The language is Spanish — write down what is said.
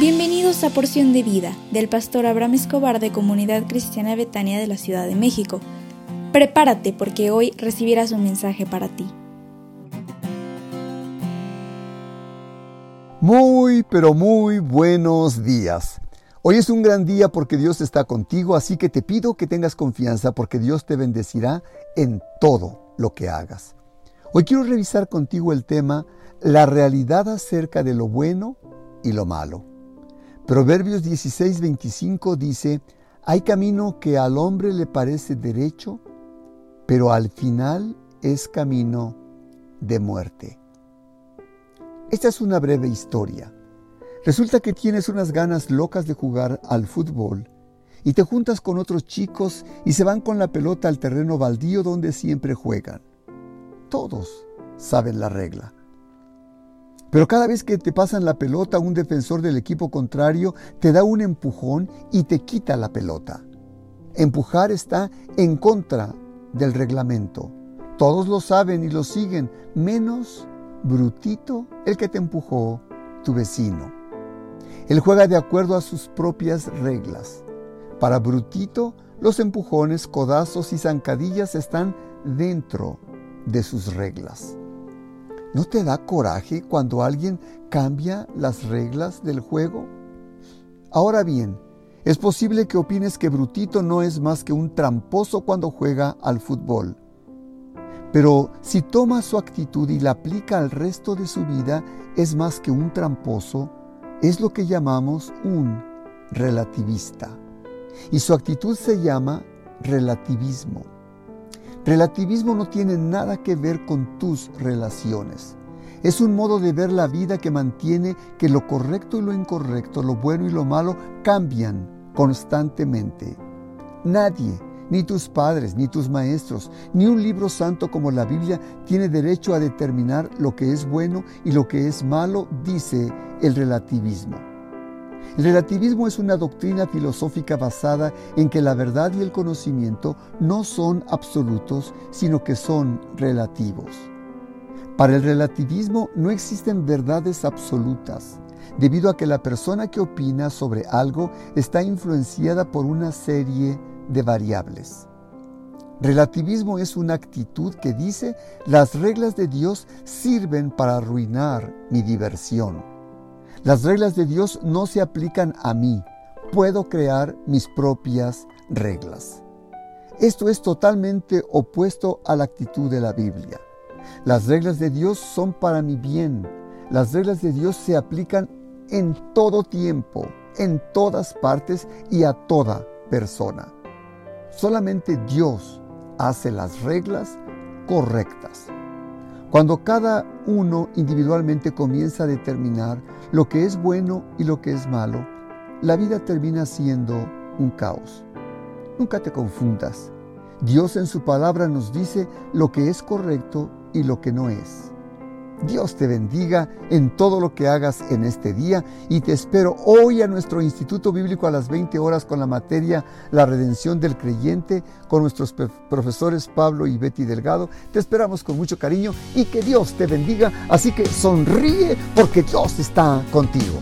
Bienvenidos a Porción de Vida del pastor Abraham Escobar de Comunidad Cristiana Betania de la Ciudad de México. Prepárate porque hoy recibirás un mensaje para ti. Muy, pero muy buenos días. Hoy es un gran día porque Dios está contigo, así que te pido que tengas confianza porque Dios te bendecirá en todo lo que hagas. Hoy quiero revisar contigo el tema la realidad acerca de lo bueno y lo malo. Proverbios 16:25 dice, hay camino que al hombre le parece derecho, pero al final es camino de muerte. Esta es una breve historia. Resulta que tienes unas ganas locas de jugar al fútbol y te juntas con otros chicos y se van con la pelota al terreno baldío donde siempre juegan. Todos saben la regla. Pero cada vez que te pasan la pelota, un defensor del equipo contrario te da un empujón y te quita la pelota. Empujar está en contra del reglamento. Todos lo saben y lo siguen, menos Brutito, el que te empujó, tu vecino. Él juega de acuerdo a sus propias reglas. Para Brutito, los empujones, codazos y zancadillas están dentro de sus reglas. ¿No te da coraje cuando alguien cambia las reglas del juego? Ahora bien, es posible que opines que Brutito no es más que un tramposo cuando juega al fútbol. Pero si toma su actitud y la aplica al resto de su vida, es más que un tramposo, es lo que llamamos un relativista. Y su actitud se llama relativismo. Relativismo no tiene nada que ver con tus relaciones. Es un modo de ver la vida que mantiene que lo correcto y lo incorrecto, lo bueno y lo malo cambian constantemente. Nadie, ni tus padres, ni tus maestros, ni un libro santo como la Biblia tiene derecho a determinar lo que es bueno y lo que es malo, dice el relativismo. El relativismo es una doctrina filosófica basada en que la verdad y el conocimiento no son absolutos, sino que son relativos. Para el relativismo no existen verdades absolutas, debido a que la persona que opina sobre algo está influenciada por una serie de variables. Relativismo es una actitud que dice las reglas de Dios sirven para arruinar mi diversión. Las reglas de Dios no se aplican a mí. Puedo crear mis propias reglas. Esto es totalmente opuesto a la actitud de la Biblia. Las reglas de Dios son para mi bien. Las reglas de Dios se aplican en todo tiempo, en todas partes y a toda persona. Solamente Dios hace las reglas correctas. Cuando cada uno individualmente comienza a determinar lo que es bueno y lo que es malo, la vida termina siendo un caos. Nunca te confundas. Dios en su palabra nos dice lo que es correcto y lo que no es. Dios te bendiga en todo lo que hagas en este día y te espero hoy a nuestro Instituto Bíblico a las 20 horas con la materia La redención del creyente con nuestros profesores Pablo y Betty Delgado. Te esperamos con mucho cariño y que Dios te bendiga. Así que sonríe porque Dios está contigo.